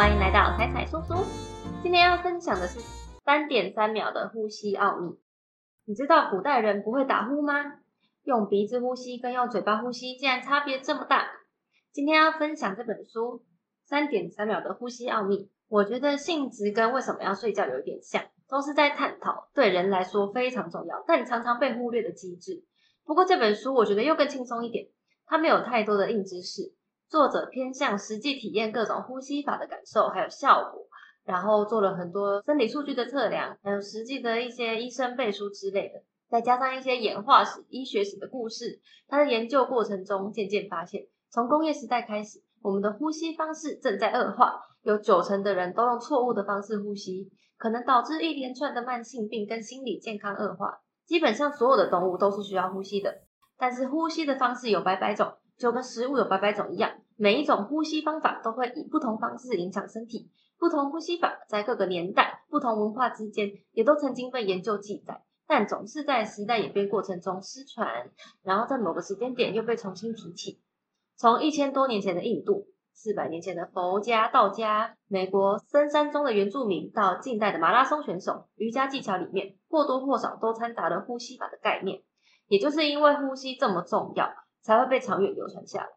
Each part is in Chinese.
欢迎来到彩彩叔叔。今天要分享的是三点三秒的呼吸奥秘。你知道古代人不会打呼吗？用鼻子呼吸跟用嘴巴呼吸竟然差别这么大。今天要分享这本书《三点三秒的呼吸奥秘》，我觉得性质跟为什么要睡觉有一点像，都是在探讨对人来说非常重要但常常被忽略的机制。不过这本书我觉得又更轻松一点，它没有太多的硬知识。作者偏向实际体验各种呼吸法的感受还有效果，然后做了很多生理数据的测量，还有实际的一些医生背书之类的，再加上一些演化史、医学史的故事。他的研究过程中渐渐发现，从工业时代开始，我们的呼吸方式正在恶化，有九成的人都用错误的方式呼吸，可能导致一连串的慢性病跟心理健康恶化。基本上所有的动物都是需要呼吸的，但是呼吸的方式有百百种。就跟食物有百百种一样，每一种呼吸方法都会以不同方式影响身体。不同呼吸法在各个年代、不同文化之间也都曾经被研究记载，但总是在时代演变过程中失传，然后在某个时间点又被重新提起。从一千多年前的印度、四百年前的佛家、道家、美国深山中的原住民，到近代的马拉松选手，瑜伽技巧里面或多或少都掺杂了呼吸法的概念。也就是因为呼吸这么重要。才会被长远流传下来。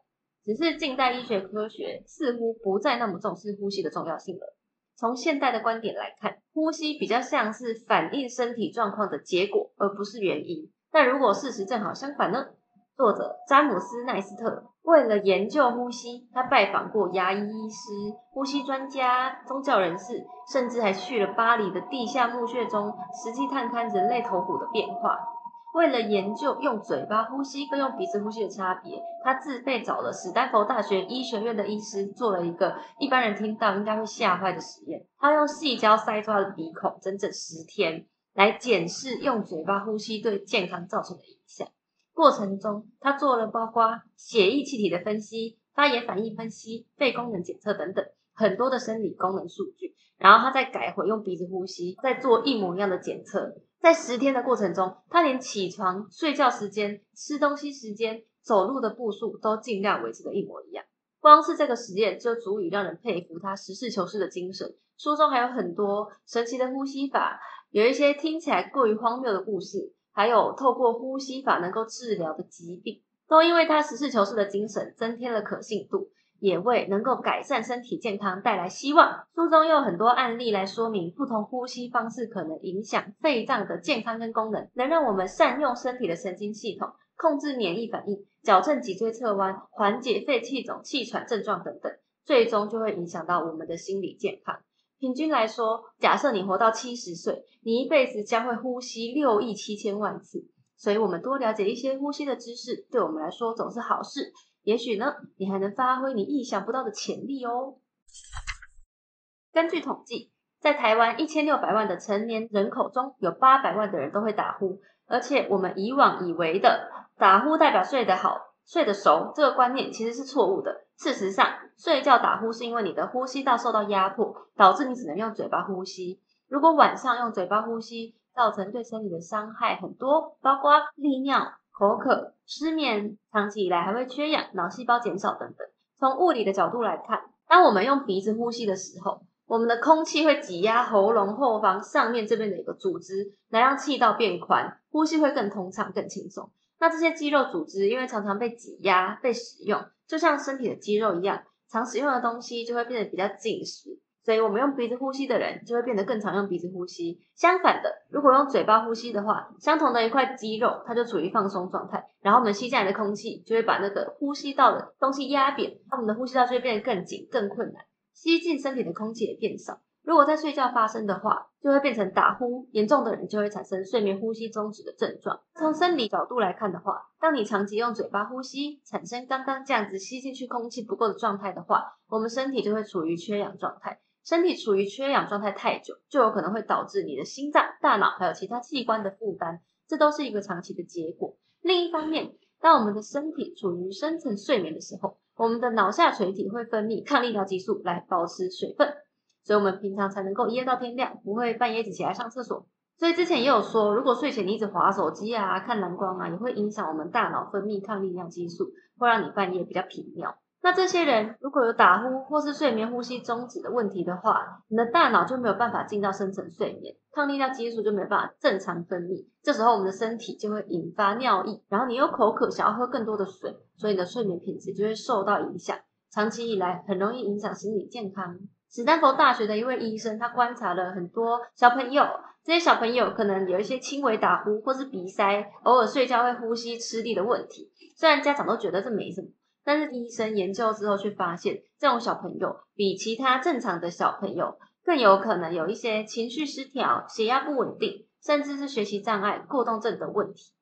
只是近代医学科学似乎不再那么重视呼吸的重要性了。从现代的观点来看，呼吸比较像是反映身体状况的结果，而不是原因。但如果事实正好相反呢？作者詹姆斯奈斯特为了研究呼吸，他拜访过牙医医师、呼吸专家、宗教人士，甚至还去了巴黎的地下墓穴中，实际探勘人类头骨的变化。为了研究用嘴巴呼吸跟用鼻子呼吸的差别，他自费找了史丹佛大学医学院的医师做了一个一般人听到应该会吓坏的实验。他用细胶塞住他的鼻孔，整整十天来检视用嘴巴呼吸对健康造成的影响。过程中，他做了包括血液气体的分析、发炎反应分析、肺功能检测等等很多的生理功能数据。然后他再改回用鼻子呼吸，再做一模一样的检测。在十天的过程中，他连起床、睡觉时间、吃东西时间、走路的步数都尽量维持的一模一样。光是这个实验就足以让人佩服他实事求是的精神。书中还有很多神奇的呼吸法，有一些听起来过于荒谬的故事，还有透过呼吸法能够治疗的疾病，都因为他实事求是的精神增添了可信度。也为能够改善身体健康带来希望。书中有很多案例来说明，不同呼吸方式可能影响肺脏的健康跟功能，能让我们善用身体的神经系统，控制免疫反应，矫正脊椎侧弯，缓解肺气肿、气喘症状等等，最终就会影响到我们的心理健康。平均来说，假设你活到七十岁，你一辈子将会呼吸六亿七千万次，所以我们多了解一些呼吸的知识，对我们来说总是好事。也许呢，你还能发挥你意想不到的潜力哦。根据统计，在台湾一千六百万的成年人口中，有八百万的人都会打呼。而且我们以往以为的打呼代表睡得好、睡得熟，这个观念其实是错误的。事实上，睡觉打呼是因为你的呼吸道受到压迫，导致你只能用嘴巴呼吸。如果晚上用嘴巴呼吸，造成对身体的伤害很多，包括利尿。口渴、失眠，长期以来还会缺氧、脑细胞减少等等。从物理的角度来看，当我们用鼻子呼吸的时候，我们的空气会挤压喉咙后方上面这边的一个组织，来让气道变宽，呼吸会更通畅、更轻松。那这些肌肉组织因为常常被挤压、被使用，就像身体的肌肉一样，常使用的东西就会变得比较紧实。所以我们用鼻子呼吸的人就会变得更常用鼻子呼吸。相反的，如果用嘴巴呼吸的话，相同的一块肌肉它就处于放松状态，然后我们吸进来的空气就会把那个呼吸道的东西压扁，那我们的呼吸道就会变得更紧、更困难，吸进身体的空气也变少。如果在睡觉发生的话，就会变成打呼，严重的人就会产生睡眠呼吸中止的症状。从生理角度来看的话，当你长期用嘴巴呼吸，产生刚刚这样子吸进去空气不够的状态的话，我们身体就会处于缺氧状态。身体处于缺氧状态太久，就有可能会导致你的心脏、大脑还有其他器官的负担，这都是一个长期的结果。另一方面，当我们的身体处于深层睡眠的时候，我们的脑下垂体会分泌抗利尿激素来保持水分，所以我们平常才能够一夜到天亮，不会半夜起来上厕所。所以之前也有说，如果睡前你一直滑手机啊、看蓝光啊，也会影响我们大脑分泌抗利尿激素，会让你半夜比较频尿。那这些人如果有打呼或是睡眠呼吸中止的问题的话，你的大脑就没有办法进到深层睡眠，抗利尿激素就没办法正常分泌，这时候我们的身体就会引发尿意，然后你又口渴，想要喝更多的水，所以你的睡眠品质就会受到影响，长期以来很容易影响心理健康。史丹佛大学的一位医生，他观察了很多小朋友，这些小朋友可能有一些轻微打呼或是鼻塞，偶尔睡觉会呼吸吃力的问题，虽然家长都觉得这没什么。但是医生研究之后却发现，这种小朋友比其他正常的小朋友更有可能有一些情绪失调、血压不稳定，甚至是学习障碍、过动症的问题。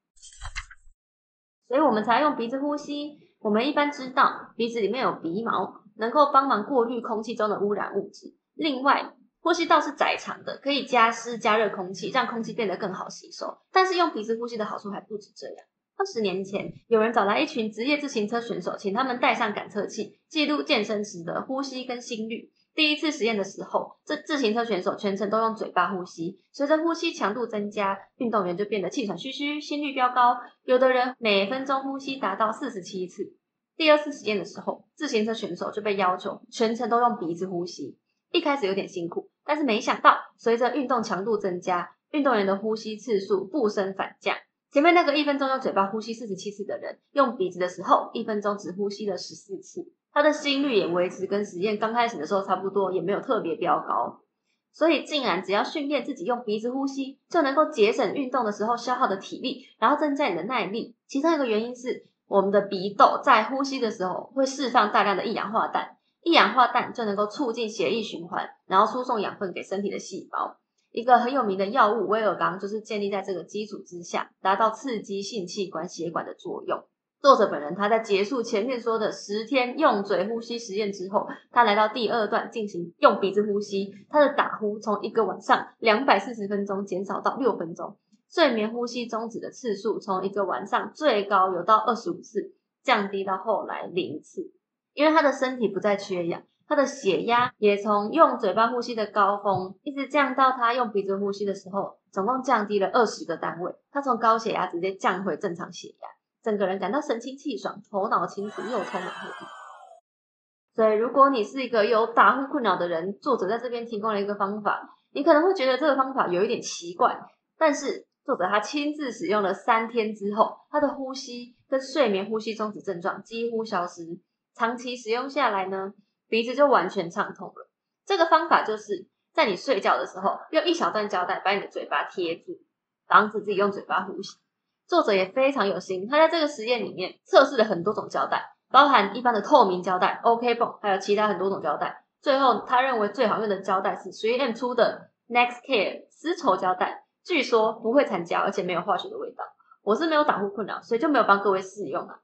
所以我们才用鼻子呼吸。我们一般知道，鼻子里面有鼻毛，能够帮忙过滤空气中的污染物质。另外，呼吸道是窄长的，可以加湿、加热空气，让空气变得更好吸收。但是用鼻子呼吸的好处还不止这样。二十年前，有人找来一群职业自行车选手，请他们戴上感测器，记录健身时的呼吸跟心率。第一次实验的时候，这自行车选手全程都用嘴巴呼吸。随着呼吸强度增加，运动员就变得气喘吁吁，心率飙高。有的人每分钟呼吸达到四十七次。第二次实验的时候，自行车选手就被要求全程都用鼻子呼吸。一开始有点辛苦，但是没想到，随着运动强度增加，运动员的呼吸次数不升反降。前面那个一分钟用嘴巴呼吸四十七次的人，用鼻子的时候，一分钟只呼吸了十四次，他的心率也维持跟实验刚开始的时候差不多，也没有特别飙高。所以，竟然只要训练自己用鼻子呼吸，就能够节省运动的时候消耗的体力，然后增加你的耐力。其中一个原因是，我们的鼻窦在呼吸的时候会释放大量的一氧化氮，一氧化氮就能够促进血液循环，然后输送养分给身体的细胞。一个很有名的药物威尔刚就是建立在这个基础之下，达到刺激性器官血管的作用。作者本人他在结束前面说的十天用嘴呼吸实验之后，他来到第二段进行用鼻子呼吸，他的打呼从一个晚上两百四十分钟减少到六分钟，睡眠呼吸终止的次数从一个晚上最高有到二十五次，降低到后来零次，因为他的身体不再缺氧。他的血压也从用嘴巴呼吸的高峰，一直降到他用鼻子呼吸的时候，总共降低了二十个单位。他从高血压直接降回正常血压，整个人感到神清气爽，头脑清楚又充满活力。所以，如果你是一个有打呼困扰的人，作者在这边提供了一个方法，你可能会觉得这个方法有一点奇怪，但是作者他亲自使用了三天之后，他的呼吸跟睡眠呼吸中止症状几乎消失，长期使用下来呢？鼻子就完全畅通了。这个方法就是在你睡觉的时候，用一小段胶带把你的嘴巴贴住，防止自己用嘴巴呼吸。作者也非常有心，他在这个实验里面测试了很多种胶带，包含一般的透明胶带、OK 绷，还有其他很多种胶带。最后他认为最好用的胶带是 3M 出的 Next Care 丝绸胶带，据说不会残胶，而且没有化学的味道。我是没有打呼困扰，所以就没有帮各位试用啊。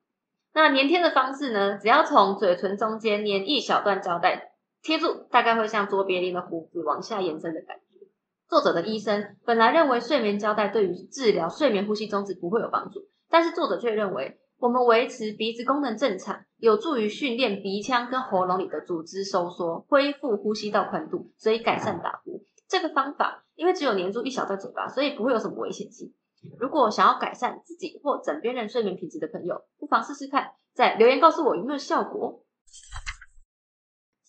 那粘贴的方式呢？只要从嘴唇中间粘一小段胶带贴住，大概会像卓别林的胡子往下延伸的感觉。作者的医生本来认为睡眠胶带对于治疗睡眠呼吸中止不会有帮助，但是作者却认为我们维持鼻子功能正常，有助于训练鼻腔跟喉咙里的组织收缩，恢复呼吸道宽度，所以改善打呼。这个方法因为只有粘住一小段嘴巴，所以不会有什么危险性。如果想要改善自己或枕边人睡眠品质的朋友，不妨试试看，在留言告诉我有没有效果。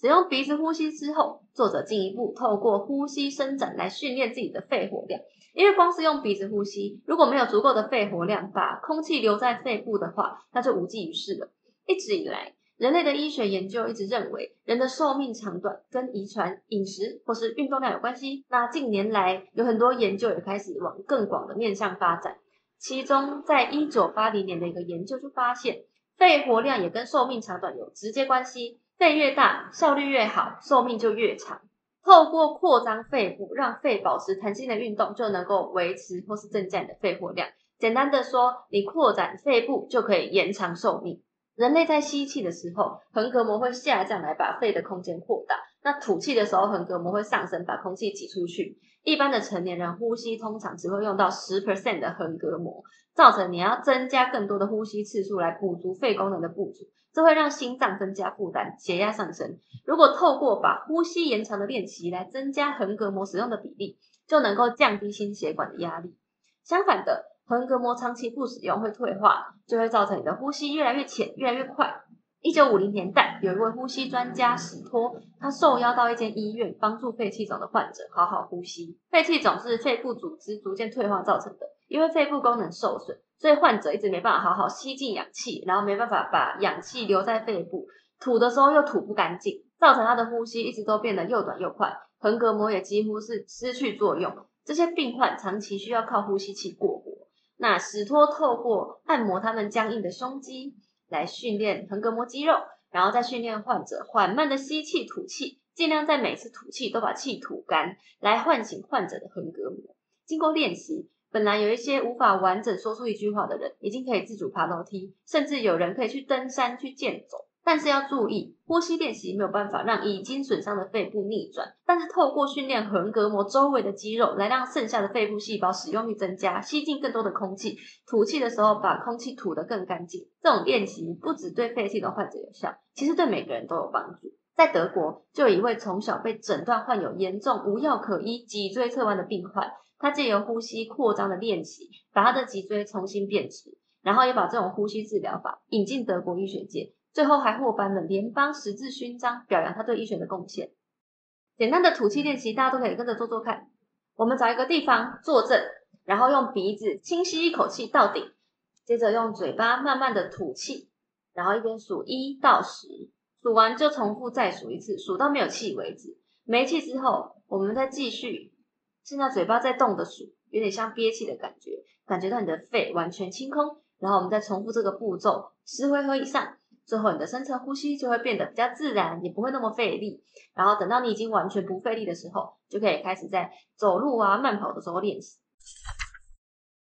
使用鼻子呼吸之后，作者进一步透过呼吸伸展来训练自己的肺活量。因为光是用鼻子呼吸，如果没有足够的肺活量，把空气留在肺部的话，那就无济于事了。一直以来，人类的医学研究一直认为，人的寿命长短跟遗传、饮食或是运动量有关系。那近年来有很多研究也开始往更广的面向发展。其中，在一九八零年的一个研究就发现，肺活量也跟寿命长短有直接关系。肺越大，效率越好，寿命就越长。透过扩张肺部，让肺保持弹性的运动，就能够维持或是增加你的肺活量。简单的说，你扩展肺部就可以延长寿命。人类在吸气的时候，横膈膜会下降来把肺的空间扩大；那吐气的时候，横膈膜会上升，把空气挤出去。一般的成年人呼吸通常只会用到十 percent 的横膈膜，造成你要增加更多的呼吸次数来补足肺功能的不足，这会让心脏增加负担，血压上升。如果透过把呼吸延长的练习来增加横膈膜使用的比例，就能够降低心血管的压力。相反的。横膈膜长期不使用会退化，就会造成你的呼吸越来越浅、越来越快。一九五零年代，有一位呼吸专家史托，他受邀到一间医院，帮助肺气肿的患者好好呼吸。肺气肿是肺部组织逐渐退化造成的，因为肺部功能受损，所以患者一直没办法好好吸进氧气，然后没办法把氧气留在肺部，吐的时候又吐不干净，造成他的呼吸一直都变得又短又快，横膈膜也几乎是失去作用。这些病患长期需要靠呼吸器过活。那史托透过按摩他们僵硬的胸肌。来训练横膈膜肌肉，然后再训练患者缓慢的吸气吐气，尽量在每次吐气都把气吐干，来唤醒患者的横膈膜。经过练习，本来有一些无法完整说出一句话的人，已经可以自主爬楼梯，甚至有人可以去登山去健走。但是要注意，呼吸练习没有办法让已经损伤的肺部逆转。但是透过训练横膈膜周围的肌肉，来让剩下的肺部细胞使用率增加，吸进更多的空气，吐气的时候把空气吐得更干净。这种练习不只对肺气的患者有效，其实对每个人都有帮助。在德国，就有一位从小被诊断患有严重无药可医脊椎侧弯的病患，他借由呼吸扩张的练习，把他的脊椎重新变直，然后也把这种呼吸治疗法引进德国医学界。最后还获颁了联邦十字勋章，表扬他对医学的贡献。简单的吐气练习，大家都可以跟着做做看。我们找一个地方坐正，然后用鼻子轻吸一口气到顶，接着用嘴巴慢慢的吐气，然后一边数一到十，数完就重复再数一次，数到没有气为止。没气之后，我们再继续。现在嘴巴在动的数，有点像憋气的感觉，感觉到你的肺完全清空。然后我们再重复这个步骤十回合以上。最后，你的深层呼吸就会变得比较自然，也不会那么费力。然后等到你已经完全不费力的时候，就可以开始在走路啊、慢跑的时候练习。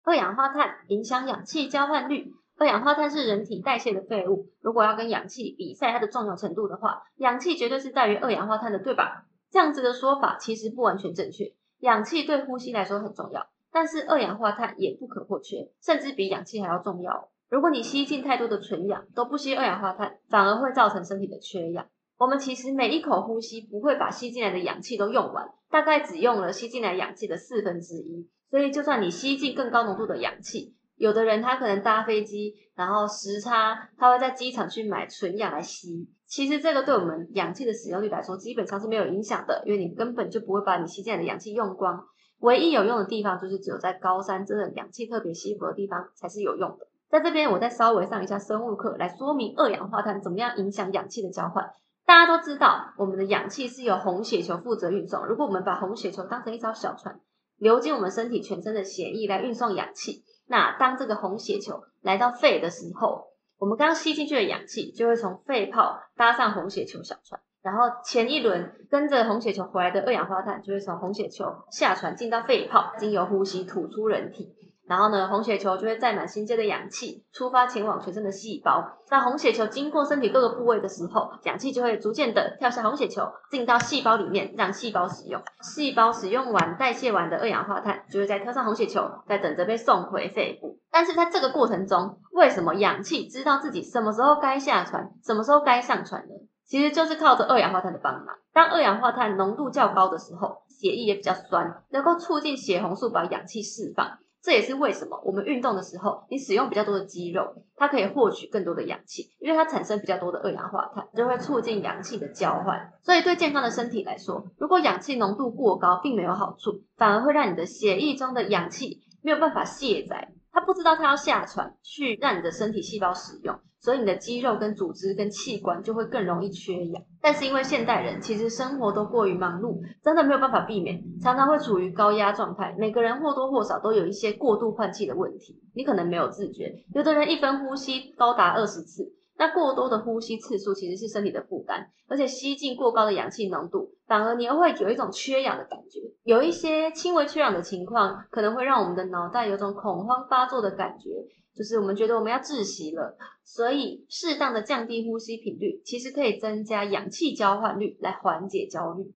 二氧化碳影响氧气交换率。二氧化碳是人体代谢的废物，如果要跟氧气比赛它的重要程度的话，氧气绝对是大于二氧化碳的，对吧？这样子的说法其实不完全正确。氧气对呼吸来说很重要，但是二氧化碳也不可或缺，甚至比氧气还要重要。如果你吸进太多的纯氧，都不吸二氧化碳，反而会造成身体的缺氧。我们其实每一口呼吸不会把吸进来的氧气都用完，大概只用了吸进来氧气的四分之一。所以就算你吸进更高浓度的氧气，有的人他可能搭飞机，然后时差，他会在机场去买纯氧来吸。其实这个对我们氧气的使用率来说，基本上是没有影响的，因为你根本就不会把你吸进来的氧气用光。唯一有用的地方，就是只有在高山真的氧气特别稀薄的地方才是有用的。在这边，我再稍微上一下生物课，来说明二氧化碳怎么样影响氧气的交换。大家都知道，我们的氧气是由红血球负责运送。如果我们把红血球当成一艘小船，流进我们身体全身的血液来运送氧气，那当这个红血球来到肺的时候，我们刚吸进去的氧气就会从肺泡搭上红血球小船，然后前一轮跟着红血球回来的二氧化碳就会从红血球下船进到肺泡，经由呼吸吐出人体。然后呢，红血球就会载满新鲜的氧气，出发前往全身的细胞。那红血球经过身体各个部位的时候，氧气就会逐渐的跳下红血球，进到细胞里面，让细胞使用。细胞使用完、代谢完的二氧化碳，就会再跳上红血球，在等着被送回肺部。但是在这个过程中，为什么氧气知道自己什么时候该下船，什么时候该上船呢？其实就是靠着二氧化碳的帮忙。当二氧化碳浓度较高的时候，血液也比较酸，能够促进血红素把氧气释放。这也是为什么我们运动的时候，你使用比较多的肌肉，它可以获取更多的氧气，因为它产生比较多的二氧化碳，就会促进氧气的交换。所以对健康的身体来说，如果氧气浓度过高，并没有好处，反而会让你的血液中的氧气没有办法卸载，他不知道他要下船去让你的身体细胞使用。所以你的肌肉跟组织跟器官就会更容易缺氧。但是因为现代人其实生活都过于忙碌，真的没有办法避免，常常会处于高压状态。每个人或多或少都有一些过度换气的问题，你可能没有自觉。有的人一分呼吸高达二十次。那过多的呼吸次数其实是身体的负担，而且吸进过高的氧气浓度，反而你又会有一种缺氧的感觉。有一些轻微缺氧的情况，可能会让我们的脑袋有种恐慌发作的感觉，就是我们觉得我们要窒息了。所以适当的降低呼吸频率，其实可以增加氧气交换率，来缓解焦虑。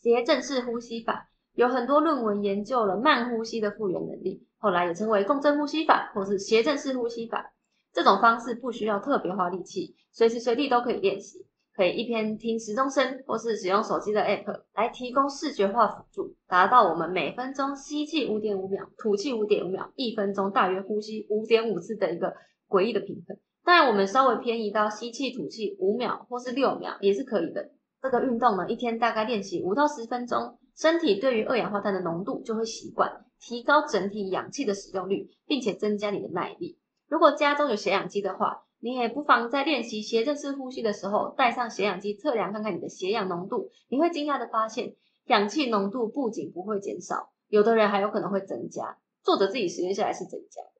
斜正式呼吸法有很多论文研究了慢呼吸的复原能力，后来也称为共振呼吸法或是斜正式呼吸法。这种方式不需要特别花力气，随时随地都可以练习。可以一边听时钟声，或是使用手机的 App 来提供视觉化辅助，达到我们每分钟吸气五点五秒，吐气五点五秒，一分钟大约呼吸五点五次的一个诡异的平衡。当然，我们稍微偏移到吸气、吐气五秒或是六秒也是可以的。这个运动呢，一天大概练习五到十分钟，身体对于二氧化碳的浓度就会习惯，提高整体氧气的使用率，并且增加你的耐力。如果家中有血氧机的话，你也不妨在练习斜正式呼吸的时候，带上血氧机测量看看你的血氧浓度。你会惊讶的发现，氧气浓度不仅不会减少，有的人还有可能会增加。作者自己实验下来是增加的。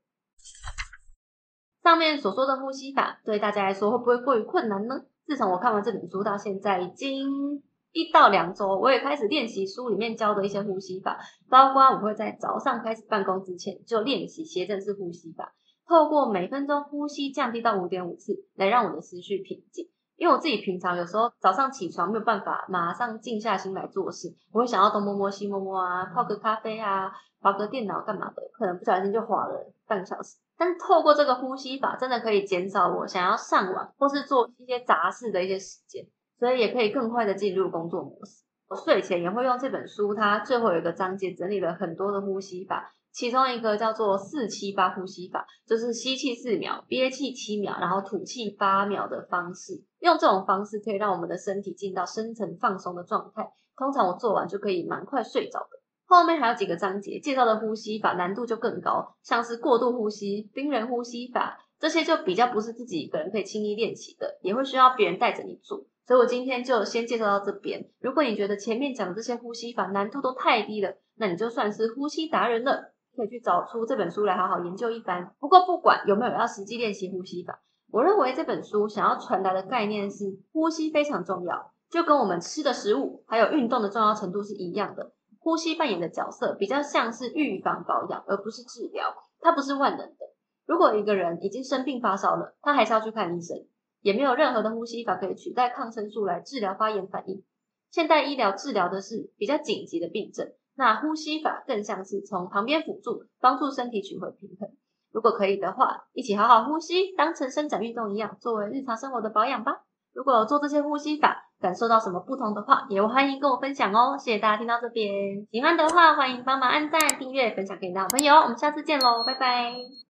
上面所说的呼吸法，对大家来说会不会过于困难呢？自从我看完这本书到现在，已经一到两周，我也开始练习书里面教的一些呼吸法，包括我会在早上开始办公之前就练习斜正式呼吸法。透过每分钟呼吸降低到五点五次，来让我的思绪平静。因为我自己平常有时候早上起床没有办法马上静下心来做事，我会想要东摸摸西摸摸啊，泡个咖啡啊，划个电脑干嘛的，可能不小心就划了半个小时。但是透过这个呼吸法，真的可以减少我想要上网或是做一些杂事的一些时间，所以也可以更快的进入工作模式。我睡前也会用这本书，它最后有一个章节整理了很多的呼吸法。其中一个叫做四七八呼吸法，就是吸气四秒，憋气七秒，然后吐气八秒的方式。用这种方式可以让我们的身体进到深层放松的状态。通常我做完就可以蛮快睡着的。后面还有几个章节介绍的呼吸法难度就更高，像是过度呼吸、冰人呼吸法，这些就比较不是自己一个人可以轻易练习的，也会需要别人带着你做。所以我今天就先介绍到这边。如果你觉得前面讲的这些呼吸法难度都太低了，那你就算是呼吸达人了。可以去找出这本书来好好研究一番。不过不管有没有要实际练习呼吸法，我认为这本书想要传达的概念是呼吸非常重要，就跟我们吃的食物还有运动的重要程度是一样的。呼吸扮演的角色比较像是预防保养，而不是治疗，它不是万能的。如果一个人已经生病发烧了，他还是要去看医生，也没有任何的呼吸法可以取代抗生素来治疗发炎反应。现代医疗治疗的是比较紧急的病症。那呼吸法更像是从旁边辅助，帮助身体取回平衡。如果可以的话，一起好好呼吸，当成伸展运动一样，作为日常生活的保养吧。如果做这些呼吸法，感受到什么不同的话，也欢迎跟我分享哦。谢谢大家听到这边，喜欢的话欢迎帮忙按赞、订阅、分享给你的好朋友。我们下次见喽，拜拜。